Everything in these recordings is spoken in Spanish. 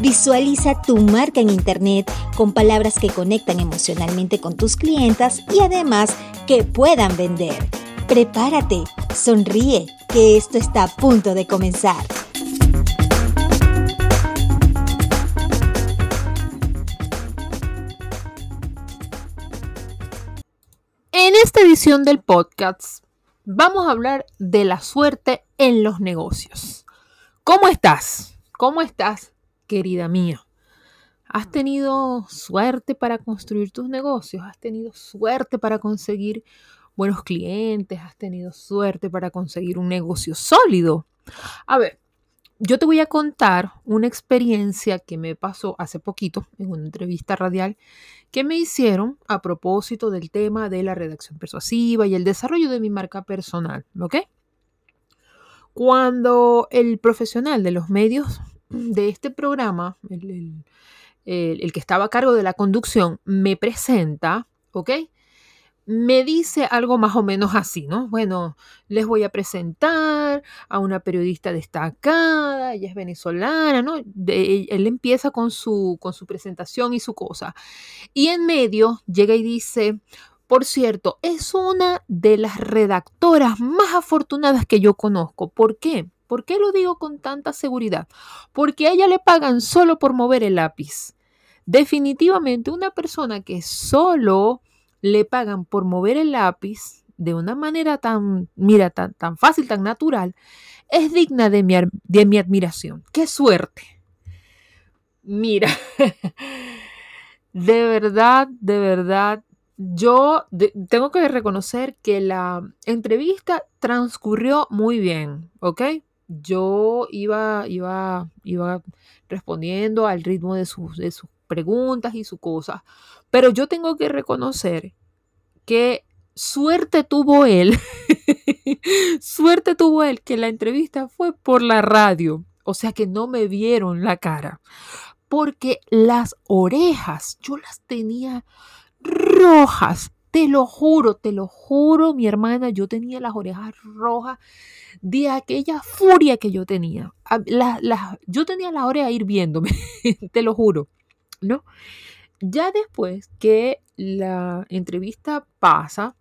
Visualiza tu marca en Internet con palabras que conectan emocionalmente con tus clientas y además que puedan vender. Prepárate, sonríe, que esto está a punto de comenzar. En esta edición del podcast vamos a hablar de la suerte en los negocios. ¿Cómo estás? ¿Cómo estás? Querida mía. ¿Has tenido suerte para construir tus negocios? ¿Has tenido suerte para conseguir buenos clientes? ¿Has tenido suerte para conseguir un negocio sólido? A ver, yo te voy a contar una experiencia que me pasó hace poquito en una entrevista radial que me hicieron a propósito del tema de la redacción persuasiva y el desarrollo de mi marca personal, ¿ok? Cuando el profesional de los medios de este programa, el, que estaba a cargo de la conducción, me presenta, ¿ok? me dice algo más o menos así, ¿no? Bueno, les voy a presentar a una periodista destacada, ella es venezolana, ¿no? él empieza con su, con su presentación y su cosa. Y en medio llega y dice, por cierto, es una de las redactoras más afortunadas que yo conozco. ¿Por qué? ¿Por qué lo digo con tanta seguridad? Porque a ella le pagan solo por mover el lápiz. Definitivamente una persona que solo le pagan por mover el lápiz de una manera tan, mira, tan, tan fácil, tan natural, es digna de mi, de mi admiración. ¡Qué suerte! Mira, de verdad, de verdad, yo tengo que reconocer que la entrevista transcurrió muy bien, ¿ok? Yo iba, iba, iba respondiendo al ritmo de sus, de sus preguntas y sus cosas. Pero yo tengo que reconocer que suerte tuvo él, suerte tuvo él que la entrevista fue por la radio, o sea que no me vieron la cara, porque las orejas yo las tenía rojas, te lo juro, te lo juro, mi hermana, yo tenía las orejas rojas de aquella furia que yo tenía. yo tenía la oreja hirviéndome, te lo juro, ¿no? Ya después que la entrevista pasa,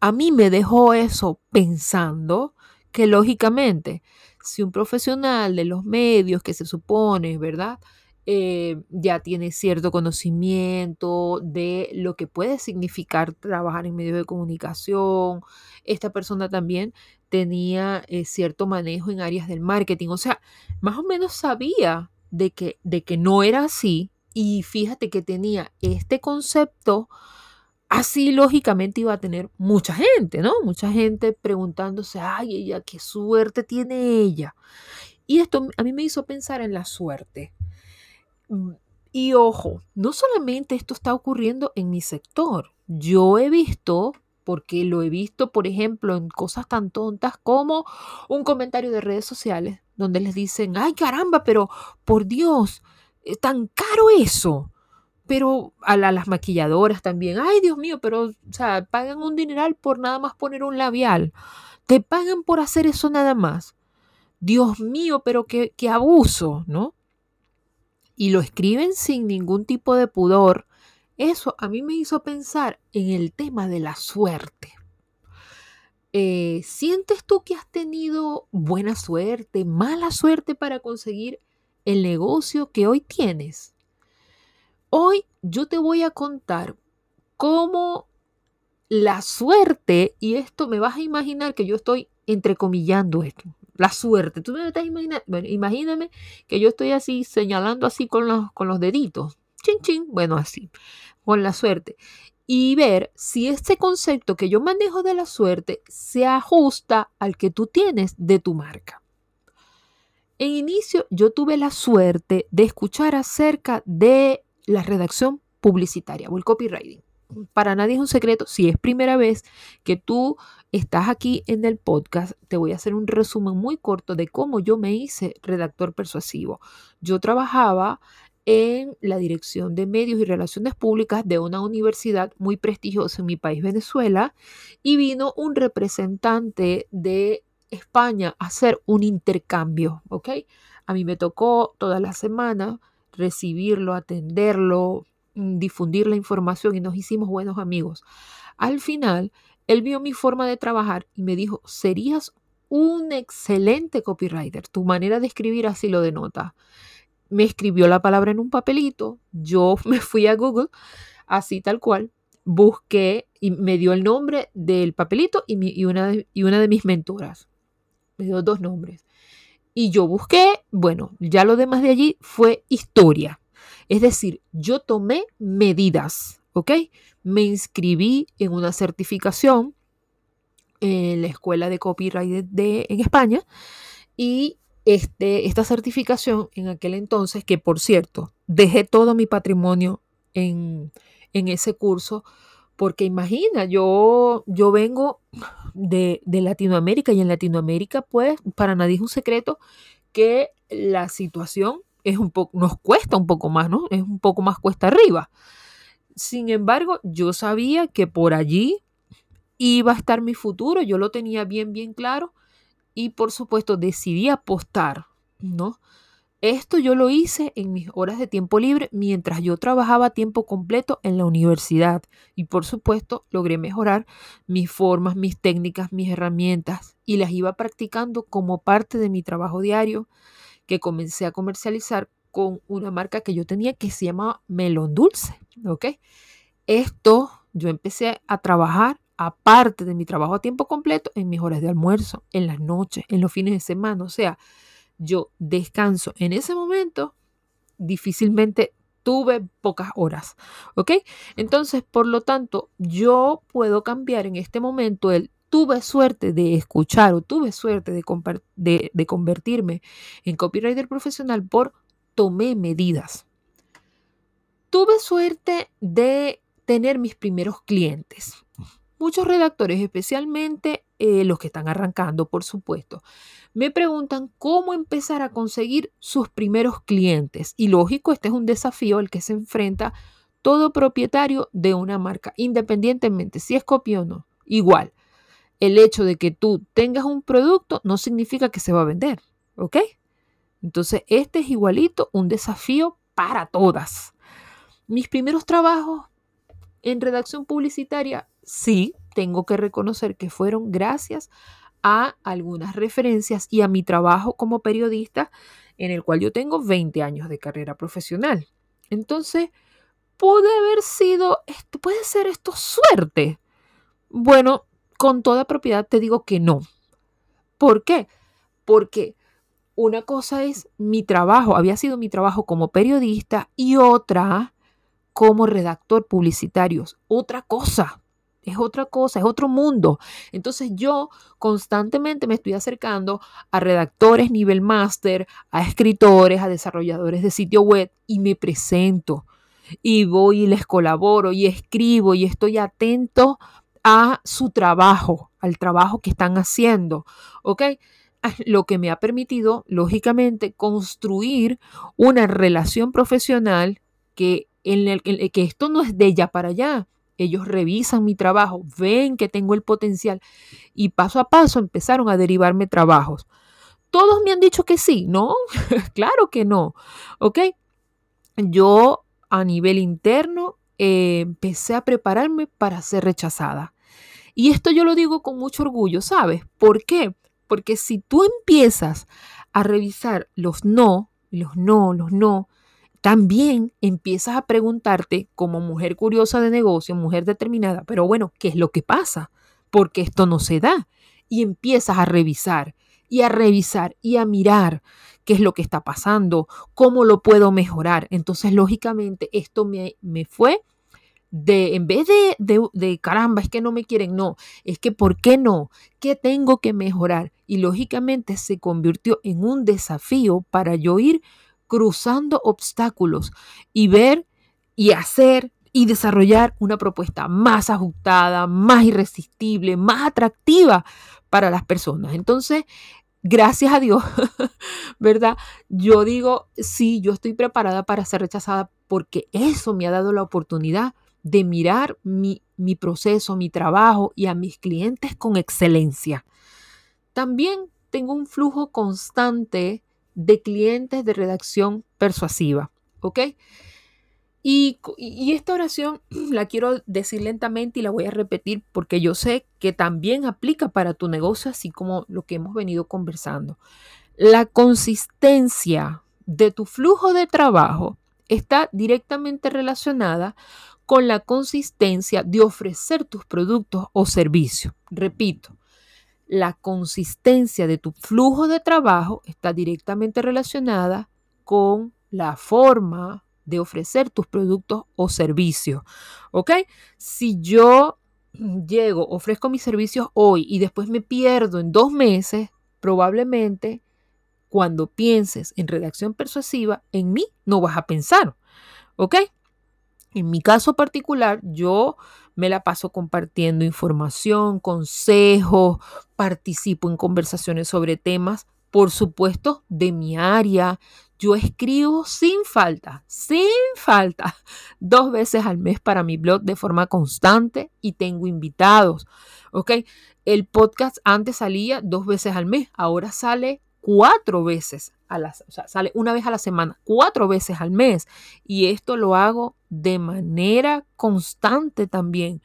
a mí me dejó eso pensando que lógicamente, si un profesional de los medios que se supone, ¿verdad? Eh, ya tiene cierto conocimiento de lo que puede significar trabajar en medios de comunicación. Esta persona también tenía eh, cierto manejo en áreas del marketing. O sea, más o menos sabía de que, de que no era así. Y fíjate que tenía este concepto. Así lógicamente iba a tener mucha gente, ¿no? Mucha gente preguntándose, ay, ella, qué suerte tiene ella. Y esto a mí me hizo pensar en la suerte. Mm, y ojo, no solamente esto está ocurriendo en mi sector. Yo he visto, porque lo he visto, por ejemplo, en cosas tan tontas como un comentario de redes sociales donde les dicen, ay caramba, pero por Dios, es tan caro eso. Pero a, las maquilladoras también, ay Dios mío, pero, o sea, pagan un dineral por nada más poner un labial. Te pagan por hacer eso nada más. Dios mío, pero qué, qué abuso, ¿no? Y lo escriben sin ningún tipo de pudor, eso a mí me hizo pensar en el tema de la suerte. Eh, ¿Sientes tú que has tenido buena suerte, mala suerte para conseguir el negocio que hoy tienes? Hoy yo te voy a contar cómo la suerte, y esto me vas a imaginar que yo estoy entrecomillando esto, la suerte. Tú me estás imaginando, bueno, imagíname que yo estoy así señalando así con los, con los deditos. Chin, chin, bueno, así, con la suerte. Y ver si este concepto que yo manejo de la suerte se ajusta al que tú tienes de tu marca. En inicio yo tuve la suerte de escuchar acerca de la redacción publicitaria o el copywriting. Para nadie es un secreto, si es primera vez que tú estás aquí en el podcast, te voy a hacer un resumen muy corto de cómo yo me hice redactor persuasivo. Yo trabajaba en la dirección de medios y relaciones públicas de una universidad muy prestigiosa en mi país, Venezuela, y vino un representante de España a hacer un intercambio, ¿ok? A mí me tocó toda la semana recibirlo, atenderlo, difundir la información y nos hicimos buenos amigos. Al final, él vio mi forma de trabajar y me dijo, serías un excelente copywriter, tu manera de escribir así lo denota me escribió la palabra en un papelito, yo me fui a Google, así tal cual, busqué y me dio el nombre del papelito y, una, de, y una de mis mentoras. Me dio dos nombres. Y yo busqué, bueno, ya lo demás de allí fue historia. Es decir, yo tomé medidas, ¿ok? Me inscribí en una certificación en la escuela de copyright de, en España y este, esta certificación en aquel entonces, que por cierto, dejé todo mi patrimonio en, ese curso, porque imagina, yo, yo vengo de, Latinoamérica y en Latinoamérica, pues, para nadie es un secreto que la situación es un poco, nos cuesta un poco más, ¿no? Es un poco más cuesta arriba. Sin embargo, yo sabía que por allí iba a estar mi futuro, yo lo tenía bien, bien claro y por supuesto decidí apostar, ¿no? Esto yo lo hice en mis horas de tiempo libre mientras yo trabajaba a tiempo completo en la universidad y por supuesto logré mejorar mis formas, mis técnicas, mis herramientas y las iba practicando como parte de mi trabajo diario que comencé a comercializar con una marca que yo tenía que se llama Melón Dulce, ¿ok? Esto yo empecé a trabajar aparte de mi trabajo a tiempo completo, en mis horas de almuerzo, en las noches, en los fines de semana. O sea, yo descanso en ese momento, difícilmente tuve pocas horas. ¿Ok? Entonces, por lo tanto, yo puedo cambiar en este momento el tuve suerte de escuchar o tuve suerte de, convertirme en copywriter profesional por tomé medidas. Tuve suerte de tener mis primeros clientes. Muchos redactores, especialmente eh, los que están arrancando, por supuesto, me preguntan cómo empezar a conseguir sus primeros clientes. Y lógico, este es un desafío al que se enfrenta todo propietario de una marca, independientemente si es copia o no. Igual, el hecho de que tú tengas un producto no significa que se va a vender, ¿ok? Entonces, este es igualito un desafío para todas. Mis primeros trabajos en redacción publicitaria sí, tengo que reconocer que fueron gracias a algunas referencias y a mi trabajo como periodista en el cual yo tengo 20 años de carrera profesional. Entonces, puede haber sido, puede ser esto suerte. Bueno, con toda propiedad te digo que no. ¿Por qué? Porque una cosa es mi trabajo, había sido mi trabajo como periodista y otra como redactor publicitario. Otra cosa es otra cosa, es otro mundo. Entonces yo constantemente me estoy acercando a redactores nivel máster, a escritores, a desarrolladores de sitio web y me presento y voy y les colaboro y escribo y estoy atento a su trabajo, al trabajo que están haciendo, ¿ok? Ah, lo que me ha permitido, lógicamente, construir una relación profesional que, en el, que esto no es de ella para allá, ellos revisan mi trabajo, ven que tengo el potencial y paso a paso empezaron a derivarme trabajos. Todos me han dicho que sí, ¿no? claro que no, ¿ok? Yo a nivel interno eh, empecé a prepararme para ser rechazada. Y esto yo lo digo con mucho orgullo, ¿sabes? ¿Por qué? Porque si tú empiezas a revisar los no, los no, los no, también empiezas a preguntarte como mujer curiosa de negocio, mujer determinada, pero bueno, ¿qué es lo que pasa? Porque esto no se da. Y empiezas a revisar y a revisar y a mirar qué es lo que está pasando, cómo lo puedo mejorar. Entonces, lógicamente, esto me, me fue de, en vez de, de, de, caramba, es que no me quieren, no, es que ¿por qué no? ¿Qué tengo que mejorar? Y lógicamente se convirtió en un desafío para yo ir cruzando obstáculos y ver y hacer y desarrollar una propuesta más ajustada, más irresistible, más atractiva para las personas. Entonces, gracias a Dios, ¿verdad? Yo digo, sí, yo estoy preparada para ser rechazada porque eso me ha dado la oportunidad de mirar mi, mi proceso, mi trabajo y a mis clientes con excelencia. También tengo un flujo constante de clientes de redacción persuasiva, ¿ok? Y, esta oración la quiero decir lentamente y la voy a repetir porque yo sé que también aplica para tu negocio, así como lo que hemos venido conversando. La consistencia de tu flujo de trabajo está directamente relacionada con la consistencia de ofrecer tus productos o servicios. Repito, la consistencia de tu flujo de trabajo está directamente relacionada con la forma de ofrecer tus productos o servicios. ¿Ok? Si yo llego, ofrezco mis servicios hoy y después me pierdo en dos meses, probablemente cuando pienses en redacción persuasiva, en mí no vas a pensar. ¿Ok? En mi caso particular, yo me la paso compartiendo información, consejos, participo en conversaciones sobre temas, por supuesto, de mi área, yo escribo sin falta, sin falta, dos veces al mes para mi blog de forma constante y tengo invitados. ¿Ok? El podcast antes salía dos veces al mes, ahora sale cuatro veces a la, o sea, sale una vez a la semana, cuatro veces al mes. Y esto lo hago de manera constante también.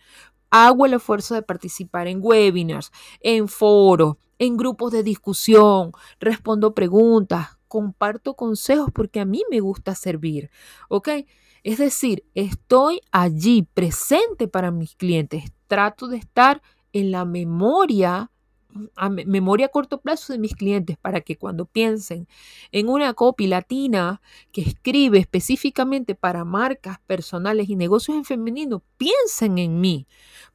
Hago el esfuerzo de participar en webinars, en foros, en grupos de discusión, respondo preguntas, comparto consejos porque a mí me gusta servir, ¿ok? Es decir, estoy allí presente para mis clientes, trato de estar en la memoria a memoria a corto plazo de mis clientes para que cuando piensen en una copy latina que escribe específicamente para marcas personales y negocios en femenino, piensen en mí.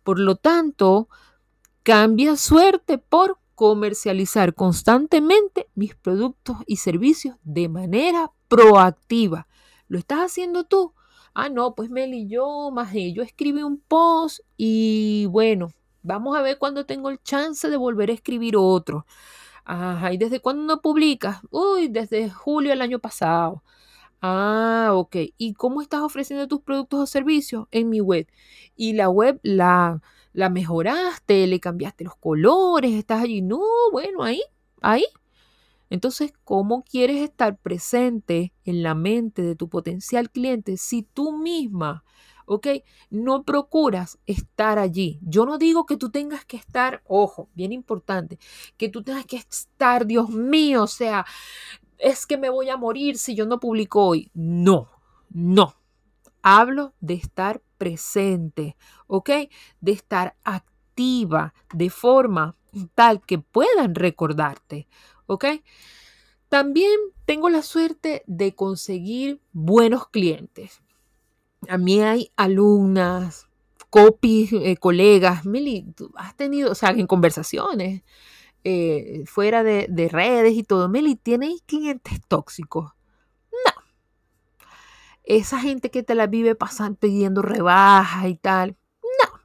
Por lo tanto, cambia suerte por comercializar constantemente mis productos y servicios de manera proactiva. ¿Lo estás haciendo tú? Ah, no, pues Meli, yo más yo escribí un post y bueno, vamos a ver cuándo tengo el chance de volver a escribir otro. Ajá, ¿y desde cuándo no publicas? Uy, desde julio del año pasado. Ah, ok. ¿Y cómo estás ofreciendo tus productos o servicios? En mi web. Y la web la, la mejoraste, le cambiaste los colores, estás allí. No, bueno, ahí, ahí. Entonces, ¿cómo quieres estar presente en la mente de tu potencial cliente si tú misma, ok, no procuras estar allí? Yo no digo que tú tengas que estar, ojo, bien importante, que tú tengas que estar, Dios mío, o sea, es que me voy a morir si yo no publico hoy. No, no. Hablo de estar presente, ¿ok? De estar activa de forma tal que puedan recordarte, ¿ok? También tengo la suerte de conseguir buenos clientes. A mí hay alumnas, copies, eh, colegas, Mili, tú has tenido, o sea, en conversaciones, eh, fuera de, de, redes y todo, Mili, ¿tienes clientes tóxicos? esa gente que te la vive pasando pidiendo rebajas y tal, no.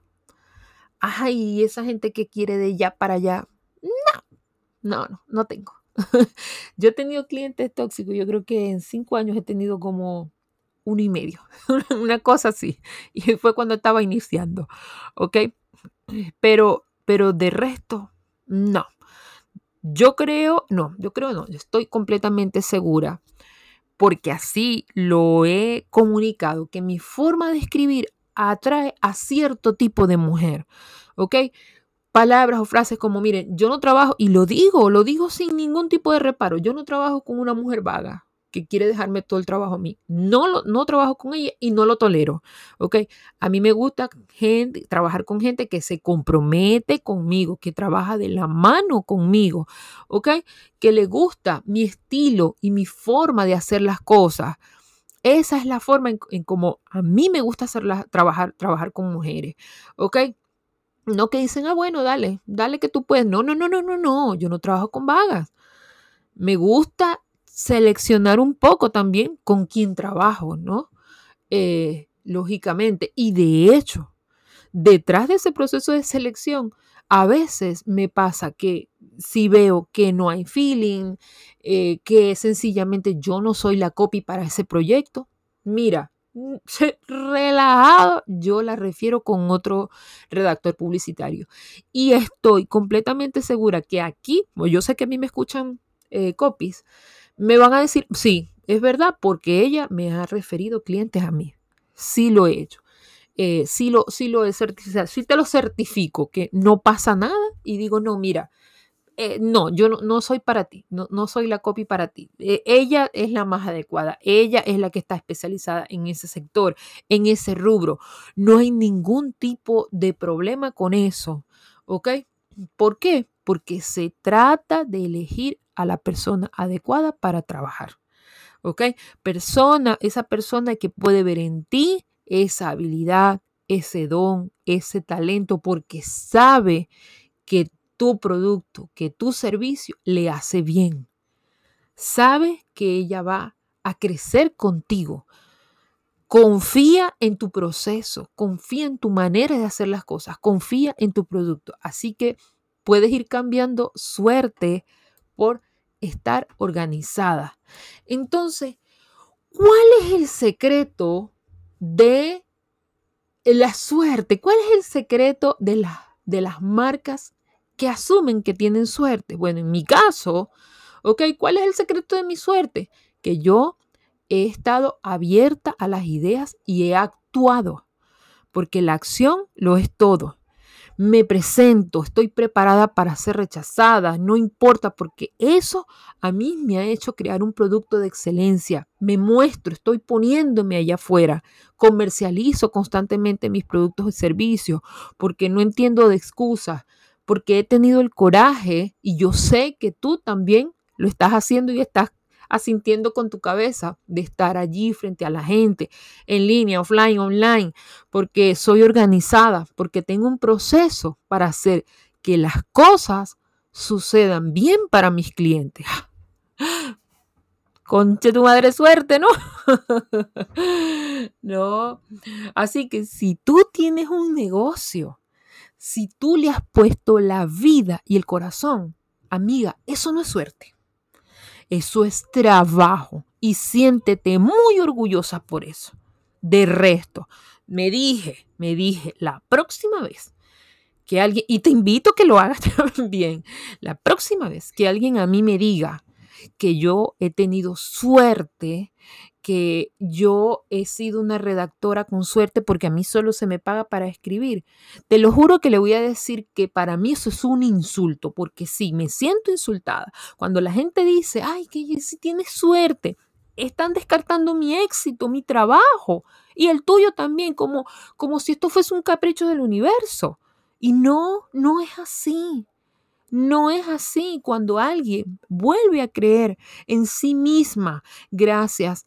Ay, esa gente que quiere de ya para allá, no. No, no, no tengo. yo he tenido clientes tóxicos, yo creo que en cinco años he tenido como uno y medio, una cosa así. Y fue cuando estaba iniciando, ¿ok? Pero, pero de resto, no. Yo creo, no, yo creo no, yo estoy completamente segura porque así lo he comunicado, que mi forma de escribir atrae a cierto tipo de mujer, ¿ok? Palabras o frases como, miren, yo no trabajo, y lo digo, lo digo sin ningún tipo de reparo, yo no trabajo con una mujer vaga, que quiere dejarme todo el trabajo a mí. No, lo, no trabajo con ella y no lo tolero. ¿Ok? A mí me gusta gente, trabajar con gente que se compromete conmigo, que trabaja de la mano conmigo. ¿Ok? Que le gusta mi estilo y mi forma de hacer las cosas. Esa es la forma en, en como a mí me gusta hacerla, trabajar, trabajar con mujeres. ¿Ok? No que dicen, ah, bueno, dale, dale que tú puedes. No, no, no, no, no, no. Yo no trabajo con vagas. Me gusta seleccionar un poco también con quién trabajo, ¿no? Eh, lógicamente. Y de hecho, detrás de ese proceso de selección, a veces me pasa que si veo que no hay feeling, eh, que sencillamente yo no soy la copy para ese proyecto, mira, relajado, yo la refiero con otro redactor publicitario. Y estoy completamente segura que aquí, yo sé que a mí me escuchan eh, copies, me van a decir, sí, es verdad, porque ella me ha referido clientes a mí. Sí lo he hecho. Eh, sí, lo, sí lo he certificado, sí te lo certifico que no pasa nada y digo, no, mira, eh, no, yo no, soy para ti, no, no, soy la copy para ti. Eh, ella es la más adecuada, ella es la que está especializada en ese sector, en ese rubro. No hay ningún tipo de problema con eso, ¿ok? ¿Por qué? Porque se trata de elegir a la persona adecuada para trabajar. ¿Ok? Persona, esa persona que puede ver en ti esa habilidad, ese don, ese talento, porque sabe que tu producto, que tu servicio le hace bien. Sabe que ella va a crecer contigo. Confía en tu proceso, confía en tu manera de hacer las cosas, confía en tu producto. Así que puedes ir cambiando suerte por estar organizada. Entonces, ¿cuál es el secreto de la suerte? ¿Cuál es el secreto de, de las marcas que asumen que tienen suerte? Bueno, en mi caso, ¿ok? ¿Cuál es el secreto de mi suerte? Que yo he estado abierta a las ideas y he actuado, porque la acción lo es todo me presento, estoy preparada para ser rechazada, no importa, porque eso a mí me ha hecho crear un producto de excelencia. Me muestro, estoy poniéndome allá afuera, comercializo constantemente mis productos y servicios, porque no entiendo de excusas, porque he tenido el coraje y yo sé que tú también lo estás haciendo y estás asintiendo con tu cabeza de estar allí frente a la gente, en línea, offline, online, porque soy organizada, porque tengo un proceso para hacer que las cosas sucedan bien para mis clientes. Conche tu madre suerte, ¿no? no. Así que si tú tienes un negocio, si tú le has puesto la vida y el corazón, amiga, eso no es suerte. Eso es trabajo y siéntete muy orgullosa por eso. De resto, me dije, me dije, la próxima vez que alguien, y te invito a que lo hagas también, la próxima vez que alguien a mí me diga que yo he tenido suerte, que yo he sido una redactora con suerte porque a mí solo se me paga para escribir. Te lo juro que le voy a decir que para mí eso es un insulto, porque sí, me siento insultada. Cuando la gente dice, ay, que si tienes suerte, están descartando mi éxito, mi trabajo y el tuyo también, como, como si esto fuese un capricho del universo. Y no, no es así. No es así cuando alguien vuelve a creer en sí misma gracias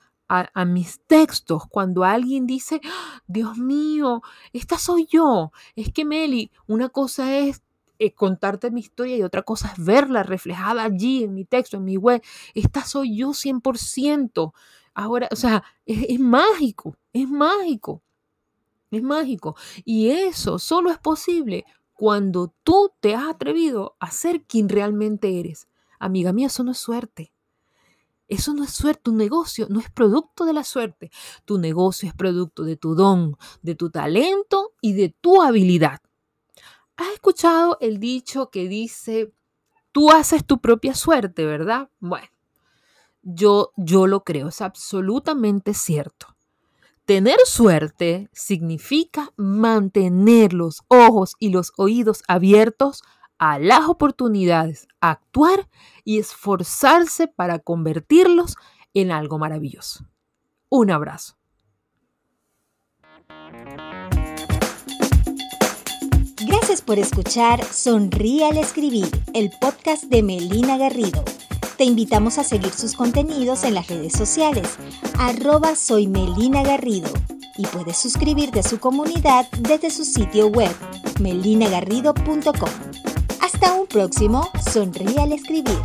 a, mis textos, cuando alguien dice. Dios mío, esta soy yo. Es que Meli, una cosa es eh, contarte mi historia y otra cosa es verla reflejada allí en mi texto, en mi web. Esta soy yo 100%. Ahora, o sea, es mágico, es mágico. Es mágico. Y eso solo es posible cuando tú te has atrevido a ser quien realmente eres. Amiga mía, eso no es suerte. Eso no es suerte, tu negocio no es producto de la suerte. Tu negocio es producto de tu don, de tu talento y de tu habilidad. ¿Has escuchado el dicho que dice, tú haces tu propia suerte, verdad? Bueno, yo, yo lo creo, es absolutamente cierto. Tener suerte significa mantener los ojos y los oídos abiertos a las oportunidades, actuar y esforzarse para convertirlos en algo maravilloso. Un abrazo. Gracias por escuchar Sonríe al Escribir, el podcast de Melina Garrido. Te invitamos a seguir sus contenidos en las redes sociales, arroba soy Melina Garrido, y puedes suscribirte a su comunidad desde su sitio web, melinagarrido.com. Hasta un próximo Sonríe al Escribir.